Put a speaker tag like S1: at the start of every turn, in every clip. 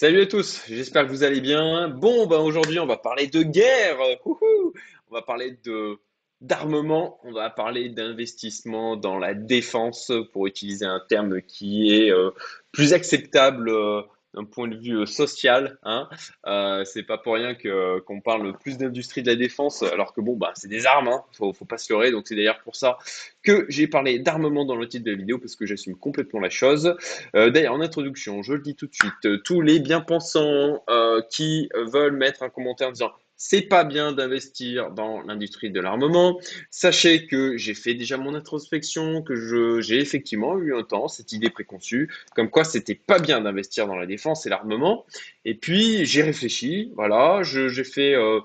S1: Salut à tous, j'espère que vous allez bien. Bon, ben aujourd'hui, on va parler de guerre. On va parler de d'armement, on va parler d'investissement dans la défense pour utiliser un terme qui est euh, plus acceptable euh, d'un point de vue euh, social. Hein. Euh, c'est pas pour rien que qu'on parle plus d'industrie de la défense, alors que bon, bah, c'est des armes, hein. faut, faut pas se leurrer. Donc c'est d'ailleurs pour ça que j'ai parlé d'armement dans le titre de la vidéo, parce que j'assume complètement la chose. Euh, d'ailleurs, en introduction, je le dis tout de suite, tous les bien-pensants qui veulent mettre un commentaire en disant c'est pas bien d'investir dans l'industrie de l'armement. Sachez que j'ai fait déjà mon introspection, que j'ai effectivement eu un temps cette idée préconçue, comme quoi c'était pas bien d'investir dans la défense et l'armement. Et puis j'ai réfléchi, voilà, j'ai fait euh,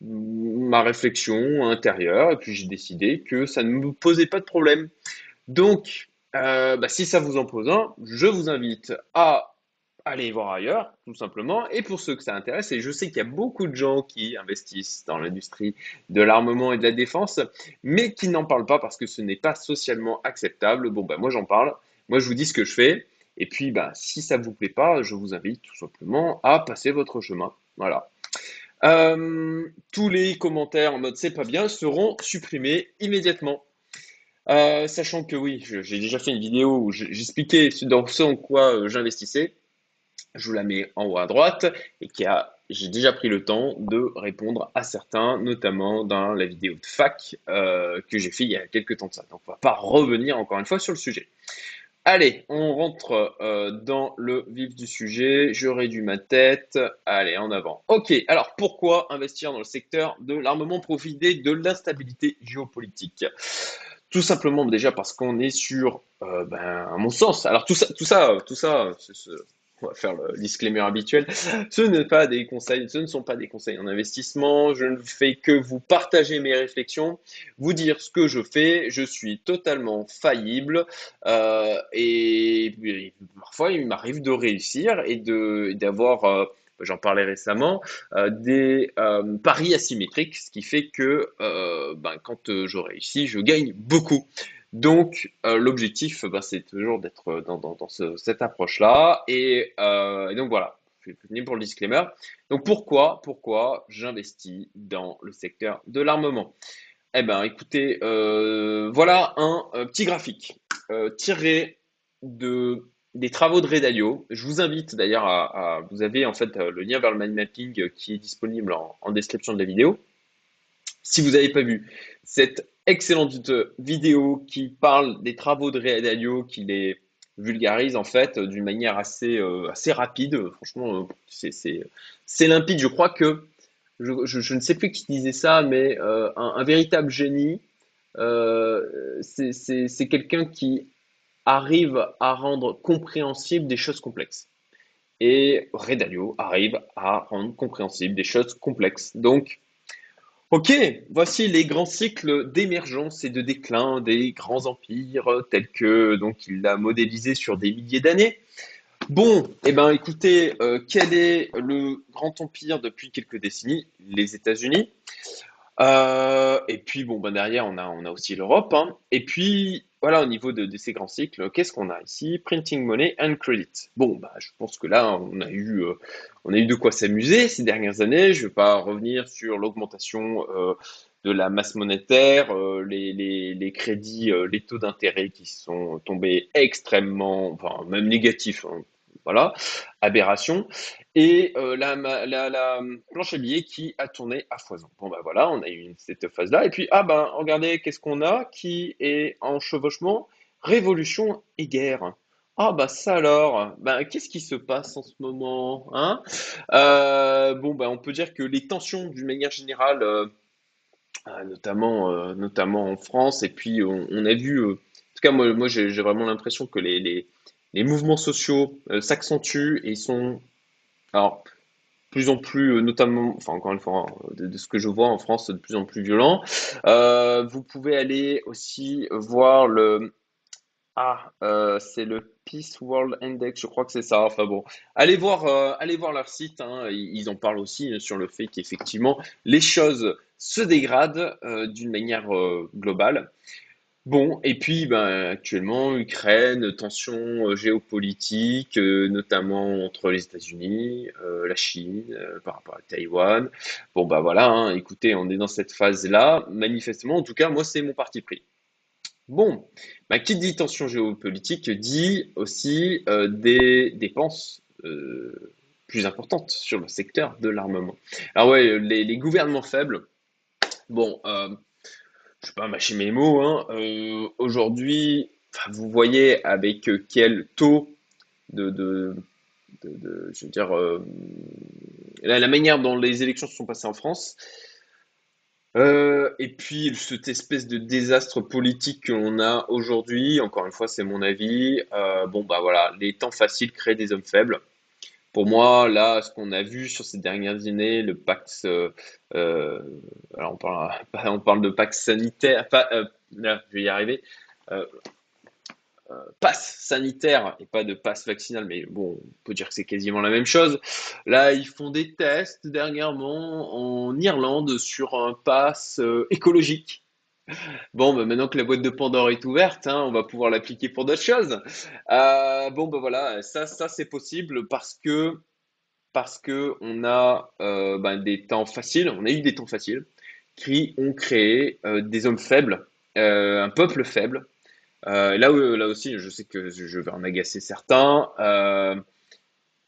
S1: ma réflexion intérieure, et puis j'ai décidé que ça ne me posait pas de problème. Donc, euh, bah, si ça vous en pose un, je vous invite à allez voir ailleurs, tout simplement. Et pour ceux que ça intéresse, et je sais qu'il y a beaucoup de gens qui investissent dans l'industrie de l'armement et de la défense, mais qui n'en parlent pas parce que ce n'est pas socialement acceptable. Bon, ben moi j'en parle. Moi je vous dis ce que je fais. Et puis, bah, si ça ne vous plaît pas, je vous invite tout simplement à passer votre chemin. Voilà. Euh, tous les commentaires en mode c'est pas bien seront supprimés immédiatement. Euh, sachant que oui, j'ai déjà fait une vidéo où j'expliquais dans ce en quoi euh, j'investissais je vous la mets en haut à droite et qui a j'ai déjà pris le temps de répondre à certains, notamment dans la vidéo de fac euh, que j'ai fait il y a quelques temps de ça. Donc on va pas revenir encore une fois sur le sujet. Allez, on rentre euh, dans le vif du sujet. Je réduis ma tête. Allez, en avant. Ok, alors pourquoi investir dans le secteur de l'armement profiter de l'instabilité géopolitique? Tout simplement déjà parce qu'on est sur, euh, ben, à mon sens, alors tout ça, tout ça, tout ça, on va faire le disclaimer habituel. Ce ne, pas des conseils, ce ne sont pas des conseils en investissement. Je ne fais que vous partager mes réflexions, vous dire ce que je fais. Je suis totalement faillible euh, et, parfois il m'arrive de réussir et d'avoir euh, j'en parlais récemment, euh, des paris asymétriques, ce qui fait que ben, quand je réussis, je gagne beaucoup. Donc, euh, l'objectif, bah, c'est toujours d'être dans, dans, cette approche-là. Et, euh, donc, voilà, je venir pour le disclaimer. Donc, pourquoi, pourquoi j'investis dans le secteur de l'armement? Eh bien, écoutez, euh, voilà un petit graphique tiré de, des travaux de Redalio. Je vous invite d'ailleurs à, Vous avez en fait le lien vers le mind mapping qui est disponible en, en description de la vidéo. Si vous n'avez pas vu cette excellente vidéo qui parle des travaux de Ray Dalio, qui les vulgarise en fait d'une manière assez, euh, assez rapide. Franchement, euh, c'est limpide. Je crois que, je, ne sais plus qui disait ça, mais euh, un, véritable génie, c'est quelqu'un qui arrive à rendre compréhensible des choses complexes. Et Ray Dalio arrive à rendre compréhensible des choses complexes. Donc, Ok, voici les grands cycles d'émergence et de déclin des grands empires tels que donc il l'a modélisé sur des milliers d'années. Bon, eh ben écoutez, euh, quel est le grand empire depuis quelques décennies? Les États-Unis. Euh, et puis bon, ben derrière on a aussi l'Europe. Hein. Et puis voilà, au niveau de, ces grands cycles, qu'est-ce qu'on a ici? Printing money and credit. Bon, bah, je pense que là, on a eu, euh, on a eu de quoi s'amuser ces dernières années. Je ne vais pas revenir sur l'augmentation euh, de la masse monétaire, euh, les, crédits, les taux d'intérêt qui sont tombés extrêmement, enfin même négatifs, hein, voilà, aberration. Et euh, la, la, planche à billets qui a tourné à foison. Bon, ben voilà, on a eu cette phase-là. Et puis, ah ben, regardez, qu'est-ce qu'on a qui est en chevauchement? Révolution et guerre. Ah bah ça alors, ben, qu'est-ce qui se passe en ce moment hein? Euh, Bon ben on peut dire que les tensions d'une manière générale, euh, notamment, en France, et puis on, a vu, en tout cas moi, j'ai vraiment l'impression que les, les mouvements sociaux euh, s'accentuent et sont alors plus en plus, euh, notamment, enfin encore une fois, hein, de, ce que je vois en France, de plus en plus violents. Euh, vous pouvez aller aussi voir le ah, c'est le Peace World Index, je crois que c'est ça. Enfin bon, allez voir, allez voir leur site. Hein. ils en parlent aussi sur le fait qu'effectivement les choses se dégradent d'une manière globale. Bon, et puis ben, actuellement, Ukraine, tension euh, géopolitique, euh, notamment entre les États-Unis, euh, la Chine, euh, par rapport à Taïwan. Bon, bah voilà, hein, écoutez, on est dans cette phase-là. Manifestement, en tout cas, moi, c'est mon parti pris. Bon, bah, qui dit tension géopolitique dit aussi des dépenses plus importantes sur le secteur de l'armement. Alors ouais, les, les gouvernements faibles, bon, je ne vais pas mâcher mes mots, hein, euh, aujourd'hui, vous voyez avec quel taux de, de, je veux dire, euh, la, manière dont les élections se sont passées en France, euh, et puis cette espèce de désastre politique qu'on a aujourd'hui, encore une fois, c'est mon avis, bon bah voilà, les temps faciles créent des hommes faibles. Pour moi, là, ce qu'on a vu sur ces dernières années, le Pax, euh, euh, alors on parle, de Pax sanitaire, euh, là, je vais y arriver, euh, passe sanitaire et pas de passe vaccinal, mais bon, on peut dire que c'est quasiment la même chose. Là, ils font des tests dernièrement en Irlande sur un pass euh, écologique. Bon, bah, maintenant que la boîte de Pandore est ouverte, hein, on va pouvoir l'appliquer pour d'autres choses. Euh, bon, bah voilà, ça, ça c'est possible parce que parce que on a euh, ben, des temps faciles, on a eu des temps faciles qui ont créé euh, des hommes faibles, un peuple faible. Là, là aussi, je sais que je vais en agacer certains,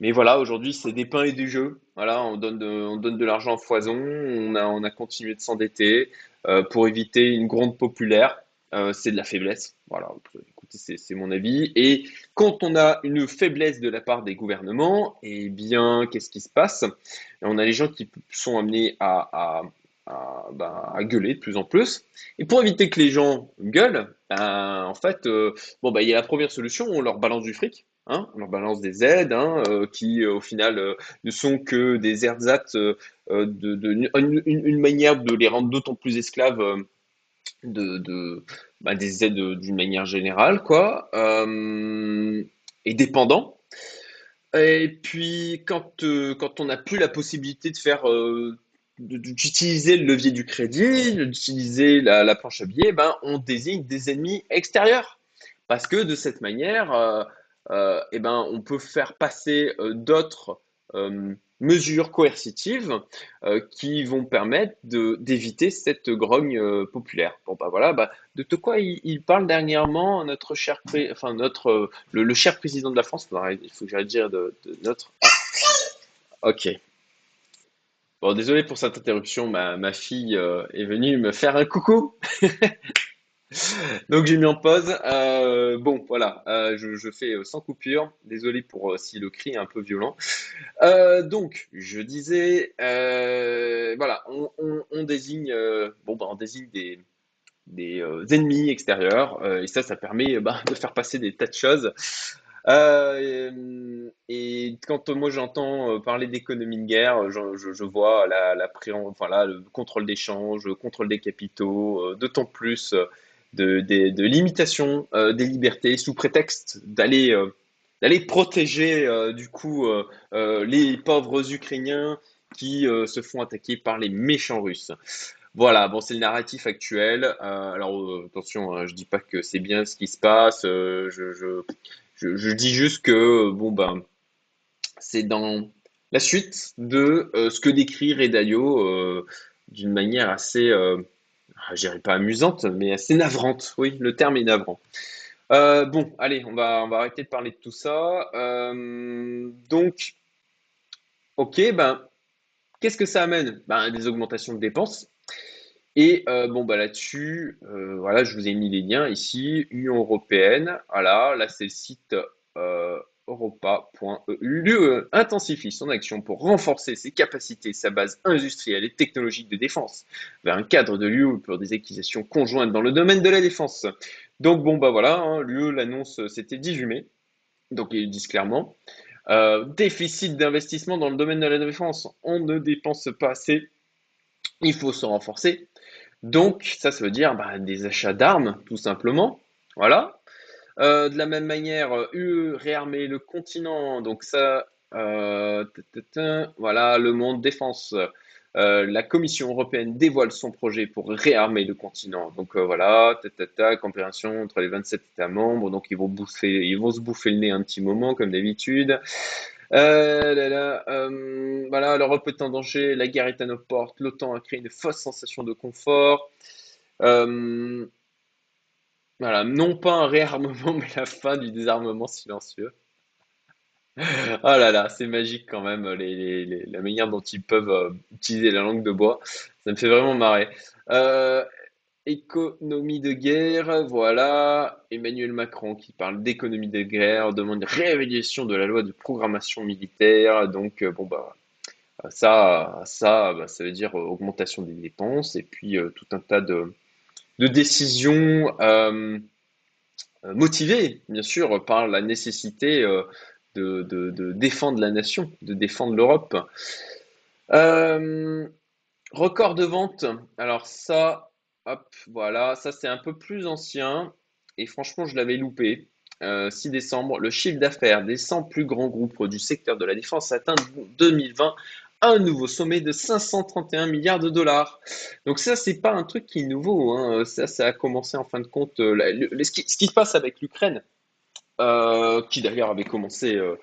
S1: mais voilà, aujourd'hui, c'est des pains et des jeux. Voilà, on donne de, on donne de l'argent à foison, on a, on a continué de s'endetter pour éviter une gronde populaire. Euh, c'est de la faiblesse. Voilà, écoutez, c'est mon avis. Et quand on a une faiblesse de la part des gouvernements, eh bien, qu'est-ce qui se passe? On a les gens qui sont amenés à, à, à, ben, à gueuler de plus en plus. Et pour éviter que les gens gueulent, ben, en fait, euh, bon, ben, il y a la première solution, on leur balance du fric. Hein, on leur balance des aides hein, euh, qui, euh, au final, euh, ne sont que des ersatz une, manière de les rendre d'autant plus esclaves bah, des aides d'une manière générale, quoi, et dépendants. Et puis, quand, quand on n'a plus la possibilité de faire, d'utiliser le levier du crédit, d'utiliser la, la planche à billets, ben, on désigne des ennemis extérieurs. Parce que de cette manière, eh ben, on peut faire passer euh, d'autres euh, mesures coercitives euh, qui vont permettre d'éviter cette grogne euh, populaire. Bon, bah voilà, bah, de, quoi il, parle dernièrement, notre cher, enfin, notre, euh, le, cher président de la France, il faut que j'arrête de dire de, notre. Ok. Bon, désolé pour cette interruption, ma, ma fille euh, est venue me faire un coucou. Donc j'ai mis en pause. Euh, bon, voilà, euh, je, fais euh, sans coupure. Désolé pour si le cri est un peu violent. Donc, je disais, voilà, on, désigne, bon, bah, on désigne des, des ennemis extérieurs, et ça, ça permet bah, de faire passer des tas de choses. Et, et quand moi j'entends parler d'économie de guerre, je, vois la, la pré- enfin, là, le contrôle d'échange, le contrôle des capitaux, d'autant plus de, limitation euh, des libertés sous prétexte d'aller euh, protéger euh, du coup les pauvres Ukrainiens qui se font attaquer par les méchants Russes. Voilà, bon, c'est le narratif actuel. Alors attention, hein, je dis pas que c'est bien ce qui se passe. je, je, je, je dis juste que bon ben c'est dans la suite de ce que décrit euh, d'une manière assez, je dirais pas amusante, mais assez navrante. Oui, le terme est navrant. Euh, bon, allez, on va, arrêter de parler de tout ça. Euh, donc, ok, ben, qu'est-ce que ça amène? Ben, des augmentations de dépenses. Et euh, bon, bah là-dessus, voilà, je vous ai mis les liens ici. Union européenne, voilà, là c'est le site europa.eu. L'UE intensifie son action pour renforcer ses capacités, sa base industrielle et technologique de défense vers un cadre de l'UE pour des acquisitions conjointes dans le domaine de la défense. Donc bon, bah voilà, hein, l'UE l'annonce, c'était 18 mai, donc ils disent clairement. Euh, déficit d'investissement dans le domaine de la défense, on ne dépense pas assez, il faut se renforcer. Donc, ça, ça veut dire bah, des achats d'armes, tout simplement. Voilà. Euh, de la même manière, euh, UE réarmer le continent. Donc ça, euh, voilà, le monde défense. la Commission européenne dévoile son projet pour réarmer le continent. Donc voilà, ta, compréhension entre les 27 États membres. Donc ils vont bouffer, ils vont se bouffer le nez un petit moment comme d'habitude. voilà, l'Europe est en danger, la guerre est à nos portes, l'OTAN a créé une fausse sensation de confort. Voilà, non pas un réarmement, mais la fin du désarmement silencieux. Oh là là, c'est magique quand même, la manière dont ils peuvent euh, utiliser la langue de bois. Ça me fait vraiment marrer. Euh, économie de guerre, voilà. Emmanuel Macron qui parle d'économie de guerre, demande une réévaluation de la loi de programmation militaire. Donc, euh, bon, bah, ça, ça, bah, ça veut dire augmentation des dépenses et puis tout un tas de, de décisions motivées, bien sûr, par la nécessité de, défendre la nation, de défendre l'Europe. Euh, record de vente. Alors ça, hop, voilà, ça c'est un peu plus ancien et franchement je l'avais loupé. 6 euh, décembre, le chiffre d'affaires des 100 plus grands groupes du secteur de la défense atteint 2020 un nouveau sommet de 531 milliards de dollars. Donc ça, c'est pas un truc qui est nouveau. Hein. Ça, ça a commencé en fin de compte. Euh, ce, qui, se passe avec l'Ukraine, euh, qui d'ailleurs avait commencé euh,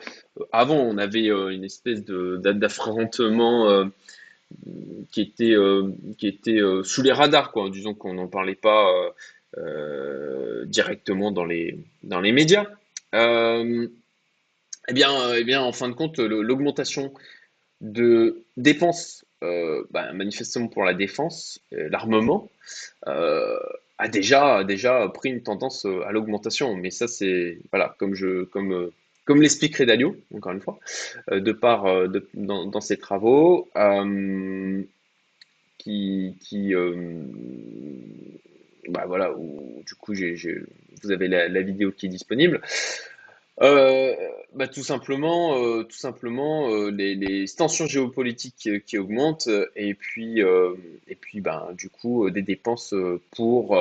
S1: avant. On avait une espèce d'affrontement qui était, qui était sous les radars, quoi. Disons qu'on n'en parlait pas directement dans les, dans les médias. eh, bien, eh bien, en fin de compte, l'augmentation de dépenses, bah, manifestement pour la défense, l'armement, a déjà, déjà pris une tendance euh, à l'augmentation. Mais ça, c'est, voilà, comme, je, comme, euh, comme l'explique Redalio, encore une fois, euh, de par, dans, ses travaux, qui, qui bah voilà, où, du coup, vous avez la, vidéo qui est disponible. Euh, bah, tout simplement, euh, tout simplement euh, les, tensions géopolitiques qui augmentent et puis, et puis ben, du coup des dépenses pour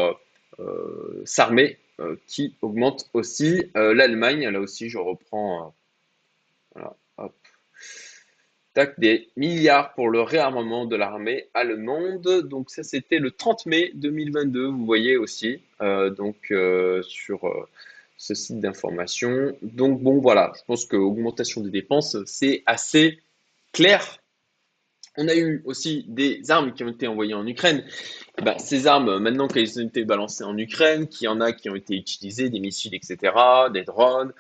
S1: s'armer qui augmentent aussi. L'Allemagne, là aussi je reprends tac, des milliards pour le réarmement de l'armée allemande. Donc ça c'était le 30 mai 2022, vous voyez aussi, donc sur ce site d'information. Donc bon, voilà, je pense que augmentation des dépenses, c'est assez clair. On a eu aussi des armes qui ont été envoyées en Ukraine. Ben, ces armes, maintenant qu'elles ont été balancées en Ukraine, qu'il y en a qui ont été utilisées, des missiles, etc., des drones,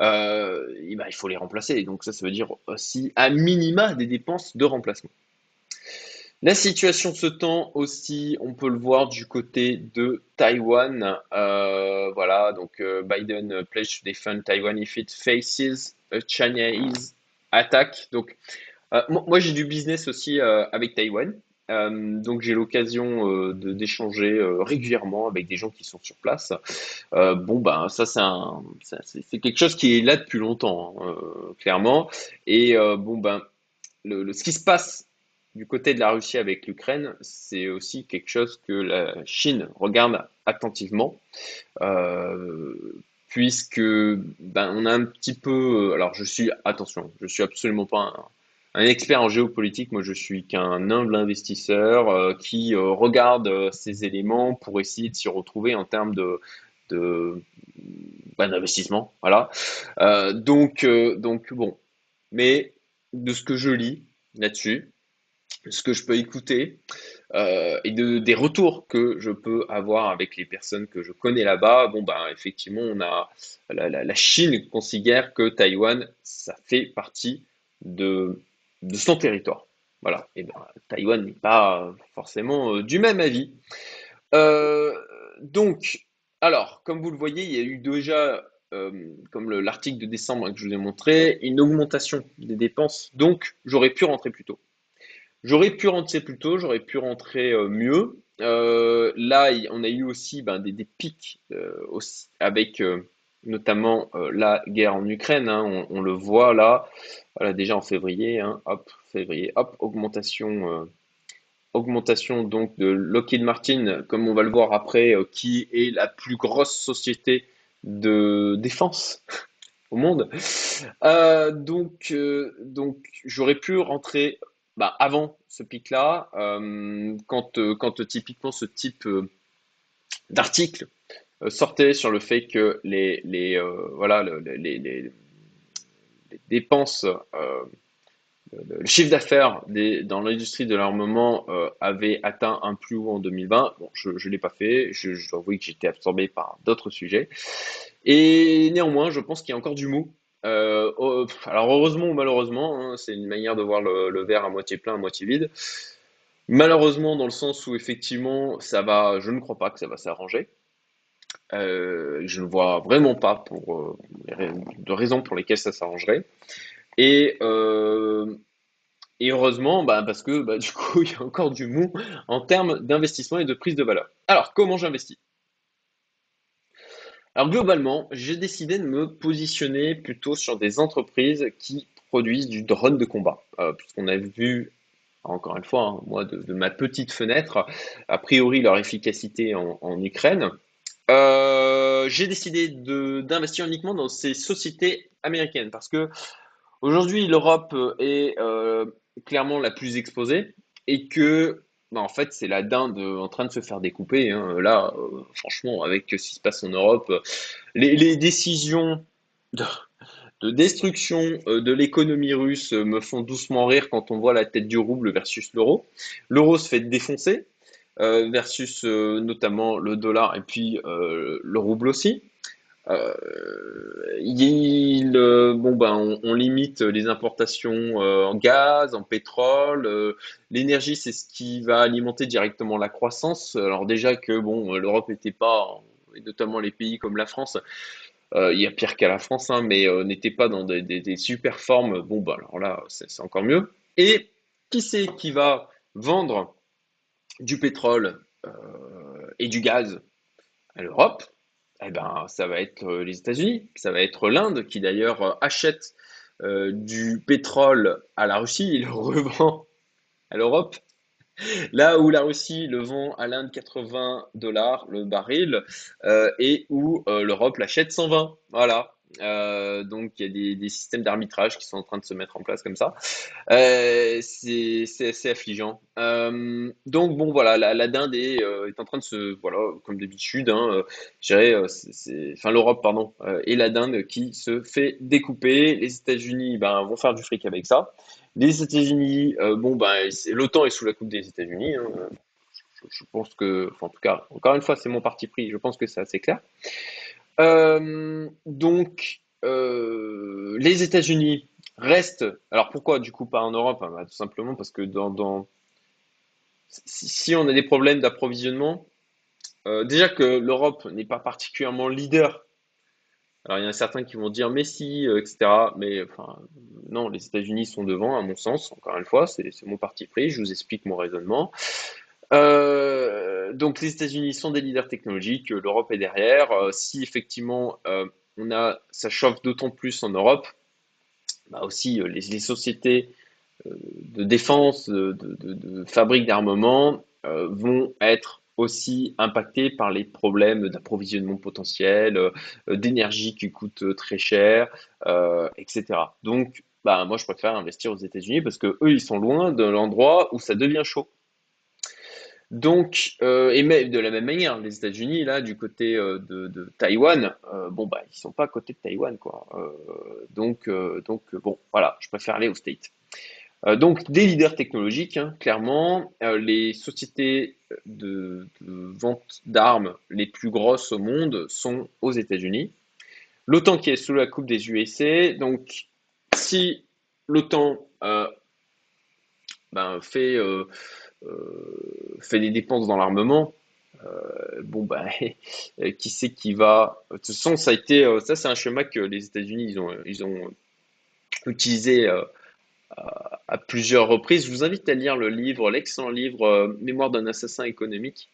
S1: euh, ben, il faut les remplacer. Donc ça, ça veut dire aussi à minima des dépenses de remplacement. La situation se tend aussi, on peut le voir du côté de Taïwan. Euh, voilà, donc euh, Biden pledge to defend Taiwan if it faces a Chinese attack. Donc, euh, moi, j'ai du business aussi avec Taïwan. donc j'ai l'occasion d'échanger régulièrement avec des gens qui sont sur place. bon ben ça c'est quelque chose qui est là depuis longtemps hein, clairement. Et bon ben ce qui se passe du côté de la Russie avec l'Ukraine, c'est aussi quelque chose que la Chine regarde attentivement, euh, puisque ben, on a un petit peu. Alors, je suis, attention, je suis absolument pas un, expert en géopolitique. Moi, je suis qu'un humble investisseur euh, qui euh, regarde ces éléments pour essayer de s'y retrouver en termes de, de ben, d'investissement. Voilà. donc, donc, bon. Mais de ce que je lis là-dessus, ce que je peux écouter euh, et de, des retours que je peux avoir avec les personnes que je connais là-bas, bon ben effectivement on a la, Chine considère que Taïwan ça fait partie de, de son territoire. Voilà, et ben Taïwan n'est pas forcément euh, du même avis. Euh, donc, alors, comme vous le voyez, il y a eu déjà, comme l'article de décembre que je vous ai montré, une augmentation des dépenses, donc j'aurais pu rentrer plus tôt. J'aurais pu rentrer plus tôt, j'aurais pu rentrer euh, mieux. Euh, là, on a eu aussi ben, des, pics euh, avec notamment la guerre en Ukraine. Hein, on, le voit là, déjà en février, hein, hop, février, hop, augmentation, augmentation donc de Lockheed Martin, comme on va le voir après, qui est la plus grosse société de défense au monde. donc, donc j'aurais pu rentrer bah, avant ce pic-là, quand, quand typiquement ce type d'article sortait sur le fait que les, les dépenses le chiffre d'affaires dans l'industrie de l'armement euh, avait atteint un plus haut en 2020. Bon, je ne l'ai pas fait, je, je, dois avouer que j'étais absorbé par d'autres sujets. Et néanmoins, je pense qu'il y a encore du mou. Euh, alors heureusement ou malheureusement, hein, c'est une manière de voir le, verre à moitié plein, à moitié vide. Malheureusement, dans le sens où effectivement, ça va, je ne crois pas que ça va s'arranger. Euh, je ne vois vraiment pas pour de raisons pour lesquelles ça s'arrangerait. Et, euh, et heureusement, bah, parce que bah, du coup, il y a encore du mou en termes d'investissement et de prise de valeur. Alors, comment j'investis? Alors, globalement, j'ai décidé de me positionner plutôt sur des entreprises qui produisent du drone de combat. Euh, puisqu'on a vu, encore une fois, hein, moi, de, ma petite fenêtre, a priori leur efficacité en, Ukraine. Euh, j'ai décidé d'investir uniquement dans ces sociétés américaines parce que Aujourd'hui, l'Europe est euh, clairement la plus exposée et que, bah, en fait, c'est la dinde en train de se faire découper. Hein. Là, euh, franchement, avec ce qui se passe en Europe, les, décisions de, destruction de l'économie russe me font doucement rire quand on voit la tête du rouble versus l'euro. L'euro se fait défoncer versus notamment le dollar et puis le rouble aussi. Euh, il, euh, bon, ben, on, limite les importations euh, en gaz, en pétrole. L'énergie, c'est ce qui va alimenter directement la croissance. Alors déjà que bon, l'Europe n'était pas, et notamment les pays comme la France, il y a pire qu'à la France, hein, mais n'était pas dans des, super formes. Bon, ben, alors là, c'est encore mieux. Et qui c'est qui va vendre du pétrole et du gaz à l'Europe? Eh ben, ça va être euh, les États-Unis, ça va être l'Inde qui d'ailleurs euh, achète euh, du pétrole à la Russie et le revend à l'Europe. Là où la Russie le vend à l'Inde 80 dollars le baril et où l'Europe l'achète 120. Voilà. Euh, donc il y a des, systèmes d'arbitrage qui sont en train de se mettre en place comme ça. Euh, c'est assez affligeant. Euh, donc bon voilà, la, dinde est, en train de se, voilà, comme d'habitude, hein, enfin l'Europe pardon, et la dinde qui se fait découper. Les États-Unis ben, vont faire du fric avec ça. Les États-Unis, bon ben l'OTAN est sous la coupe des États-Unis. Hein. Je, pense que, en tout cas, encore une fois, c'est mon parti pris. Je pense que c'est assez clair. Euh, donc, euh, les États-Unis restent. Alors pourquoi du coup pas en Europe hein, bah, Tout simplement parce que si, on a des problèmes d'approvisionnement, euh, déjà que l'Europe n'est pas particulièrement leader. Alors il y en a certains qui vont dire mais si, etc. Mais non, les États-Unis sont devant à mon sens. Encore une fois, c'est mon parti pris. Je vous explique mon raisonnement. Donc les États-Unis sont des leaders technologiques, l'Europe est derrière. Euh, si effectivement euh, on a, ça chauffe d'autant plus en Europe, bah aussi les, sociétés de défense, de, de, fabrique d'armement vont être aussi impactées par les problèmes d'approvisionnement potentiel, d'énergie qui coûte très cher, etc. Donc, bah, moi, je préfère investir aux États-Unis parce que eux, ils sont loin de l'endroit où ça devient chaud. Donc, euh, et même de la même manière, les États-Unis, là, du côté euh, de, Taïwan, euh, bon, bah, ils sont pas à côté de Taïwan, quoi. Donc, donc bon, voilà, je préfère aller au State. donc, des leaders technologiques, hein, clairement, les sociétés de, de vente d'armes les plus grosses au monde sont aux États-Unis. L'OTAN qui est sous la coupe des USA, donc, si l'OTAN ben, fait fait des dépenses dans l'armement, euh, bon ben qui c'est qui va de toute façon ça a été euh, ça c'est un schéma que les États-Unis ils ont ils ont utilisé à, plusieurs reprises. Je vous invite à lire le livre, l'excellent livre Mémoire d'un assassin économique.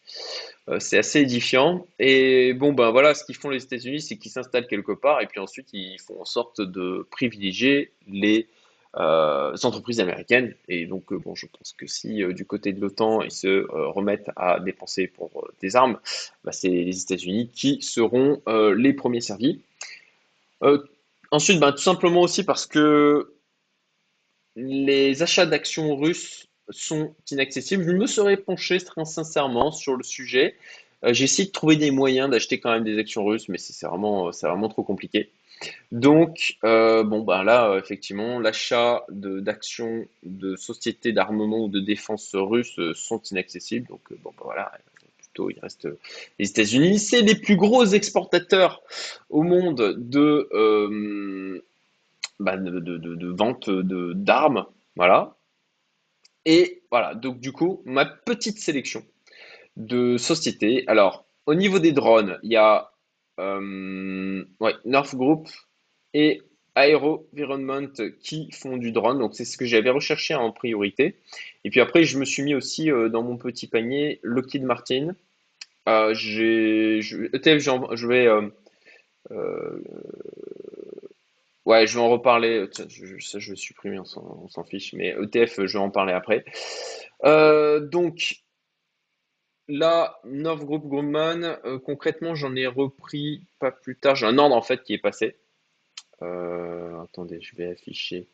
S1: c'est assez édifiant. Et bon, ben voilà, ce qu'ils font les États-Unis, c'est qu'ils s'installent quelque part et puis ensuite ils font en sorte de privilégier les euh, entreprises américaines. Et donc, euh, bon, je pense que si euh, du côté de l'OTAN ils se remettent à dépenser pour des armes, bah, c'est les États-Unis qui seront les premiers servis. ensuite, bah, tout simplement aussi parce que les achats d'actions russes sont inaccessibles. Je me serais penché très sincèrement sur le sujet. J'ai essayé de trouver des moyens d'acheter quand même des actions russes, mais c'est vraiment, c'est vraiment trop compliqué. Donc, euh, bon, bah là, euh, effectivement, l'achat d'actions de sociétés d'armement ou de défense russes euh, sont inaccessibles. Donc, bon, bah voilà, plutôt, il reste les États-Unis. C'est les plus gros exportateurs au monde de, bah, de, de, vente d'armes. Voilà. Et voilà, donc du coup, ma petite sélection de sociétés. Alors, au niveau des drones, il y a euh, ouais, North Group et Aerovironment qui font du drone. Donc, c'est ce que j'avais recherché en priorité. Et puis après, je me suis mis aussi euh, dans mon petit panier Lockheed Martin. Euh, je, ETF, je vais, euh, euh, ouais, je vais en reparler. Ça, je vais supprimer, on s'en fiche. Mais ETF, je vais en parler après. Donc, Là, North Group Grumman, euh, concrètement, j'en ai repris pas plus tard. J'ai un ordre en fait qui est passé. Euh, attendez, je vais afficher.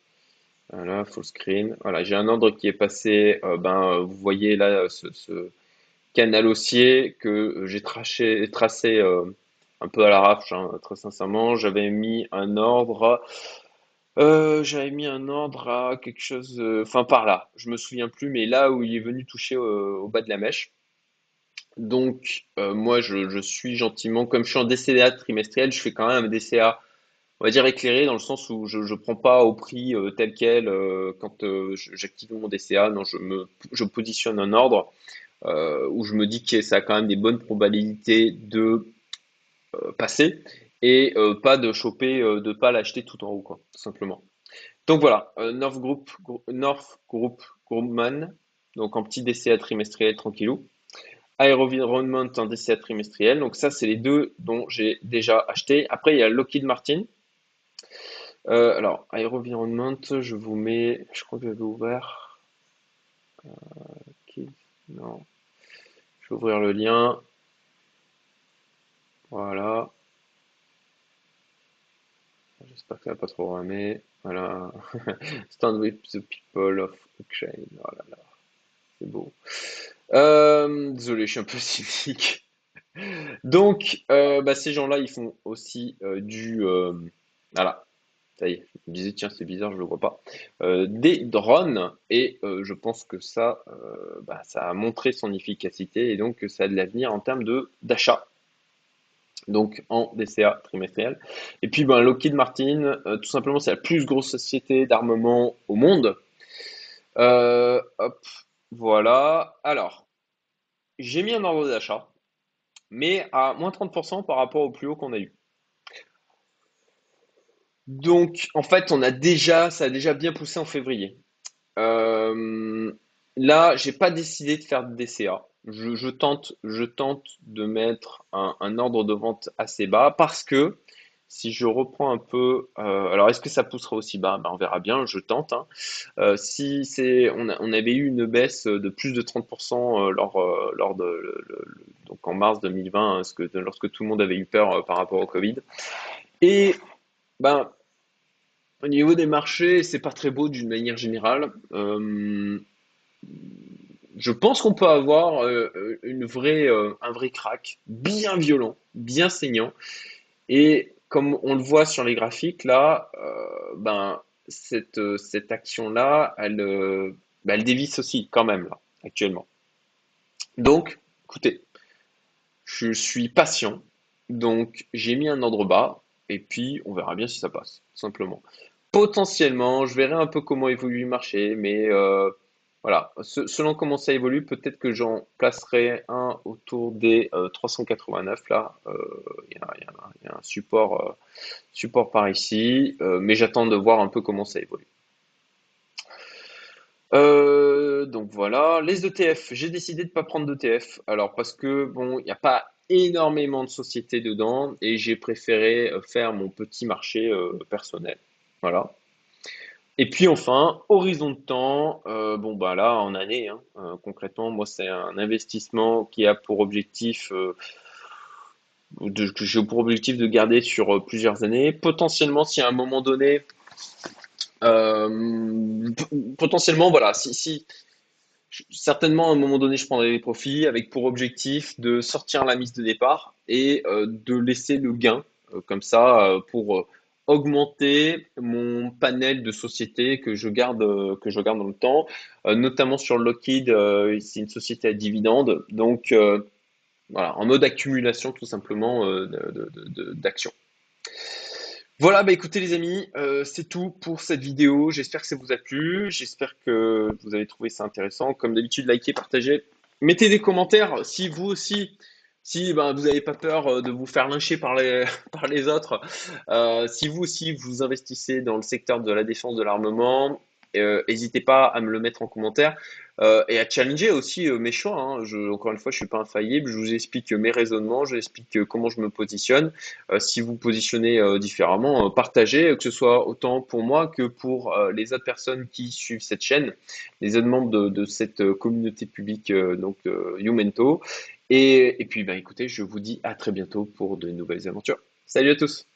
S1: Voilà, full screen. Voilà, j'ai un ordre qui est passé. euh, ben, vous voyez là ce, canal haussier que j'ai tracé, euh, un peu à l'arrache, hein, très sincèrement. J'avais mis un ordre. j'avais mis un ordre à quelque chose. Enfin, par là. Je me souviens plus, mais là où il est venu toucher au bas de la mèche. Donc, euh, moi, je, suis gentiment, comme je suis en DCA trimestriel, je fais quand même un DCA, on va dire éclairé, dans le sens où je ne prends pas au prix euh, tel quel euh, quand j'active mon DCA. Non, je me, je positionne un ordre où je me dis que ça a quand même des bonnes probabilités de passer et pas de choper, de pas l'acheter tout en haut, quoi, tout simplement. Donc voilà, North Group, Grou- North Group Grumman, donc en petit DCA trimestriel tranquillou. Aerovironment en DCA trimestriel. Donc ça, c'est les deux dont j'ai déjà acheté. Après, il y a Lockheed Martin. Euh, alors, Aerovironment, je vous mets, je crois que j'avais ouvert. Lockheed, Non, je vais ouvrir le lien. Voilà. J'espère que ça va pas trop ramer. Voilà. Stand with the people of Ukraine. Oh c'est beau. Euh, désolé, je suis un peu cynique. Donc, euh, bah, ces gens-là, ils font aussi euh, du... voilà, Ça y est, je tiens, c'est bizarre, je le vois pas. Des drones, et je pense que ça, bah, ça a montré son efficacité, et donc ça a de l'avenir en termes d'achat, donc en DCA trimestriel. Et puis, ben, Lockheed Martin, tout simplement, c'est la plus grosse société d'armement au monde. Hop, voilà. Alors, j'ai mis un ordre d'achat, mais à moins 30% par rapport au plus haut qu'on a eu. Donc, en fait, on a déjà, ça a déjà bien poussé en février. Euh, là, j'ai pas décidé de faire de DCA. Je, tente, de mettre un ordre de vente assez bas parce que si je reprends un peu, euh, alors est-ce que ça poussera aussi bas? Ben, on verra bien. Je tente. hein. Euh, si c'est, on avait eu une baisse de plus de 30% euh, lors, lors de, donc en mars 2020, hein, lorsque tout le monde avait eu peur par rapport au Covid. Et ben, au niveau des marchés, c'est pas très beau d'une manière générale. Je pense qu'on peut avoir une un vrai crack, bien violent, bien saignant. Et comme on le voit sur les graphiques là, euh, ben cette, euh, cette action-là, elle, euh, ben, elle dévisse aussi quand même là, actuellement. Donc, écoutez, je suis patient. Donc, j'ai mis un ordre bas et puis on verra bien si ça passe, simplement. Potentiellement, je verrai un peu comment évolue le marché, mais voilà, Se- selon comment ça évolue, peut-être que j'en placerai un autour des euh, 389 là. Euh, Il y a, il y a y a un support, euh, support par ici, euh, mais j'attends de voir un peu comment ça évolue. Euh, donc voilà, les ETF, j'ai décidé de ne pas prendre d'ETF. Alors parce que bon, il n'y a pas énormément de sociétés dedans et j'ai préféré euh, faire mon petit marché euh, personnel. Voilà. Et puis enfin, horizon de temps, euh, bon bah là en année, hein, euh, concrètement, moi c'est un investissement qui a pour objectif euh, de, que j'ai pour objectif de garder sur plusieurs années. Potentiellement, si à un moment donné, potentiellement, voilà, si, si certainement à un moment donné, je prendrai les profits avec pour objectif de sortir la mise de départ et de laisser le gain comme ça pour augmenter mon panel de sociétés que je garde, que je garde dans le temps, notamment sur Lockheed, c'est une société à dividendes, donc voilà, en mode accumulation tout simplement d'actions. Voilà, bah écoutez les amis, euh, c'est tout pour cette vidéo. J'espère que ça vous a plu. J'espère que vous avez trouvé ça intéressant. Comme d'habitude, likez, partagez. Mettez des commentaires si vous aussi, si ben, vous n'avez pas peur euh, de vous faire lyncher par les, autres, euh, si vous aussi vous investissez dans le secteur de la défense de l'armement, n'hésitez pas à me le mettre en commentaire. Euh, et à challenger aussi euh, mes choix. Hein. Encore une fois, je suis pas infaillible. Je vous explique mes raisonnements, je vous explique euh, comment je me positionne. si vous positionnez différemment, partagez, que ce soit autant pour moi que pour les autres personnes qui suivent cette chaîne, les autres membres de, de cette communauté publique, donc Youmento. Et, puis, ben, écoutez, je vous dis à très bientôt pour de nouvelles aventures. Salut à tous!